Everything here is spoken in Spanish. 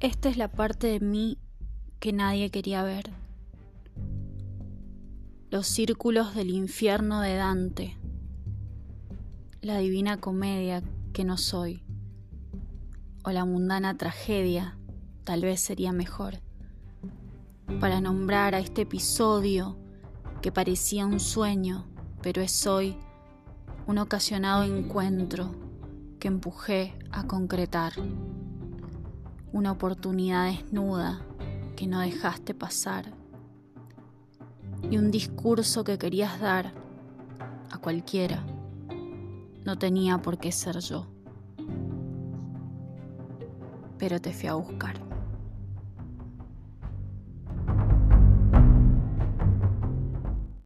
Esta es la parte de mí que nadie quería ver. Los círculos del infierno de Dante. La divina comedia que no soy. O la mundana tragedia, tal vez sería mejor. Para nombrar a este episodio que parecía un sueño, pero es hoy un ocasionado encuentro que empujé a concretar una oportunidad desnuda que no dejaste pasar y un discurso que querías dar a cualquiera. No tenía por qué ser yo, pero te fui a buscar.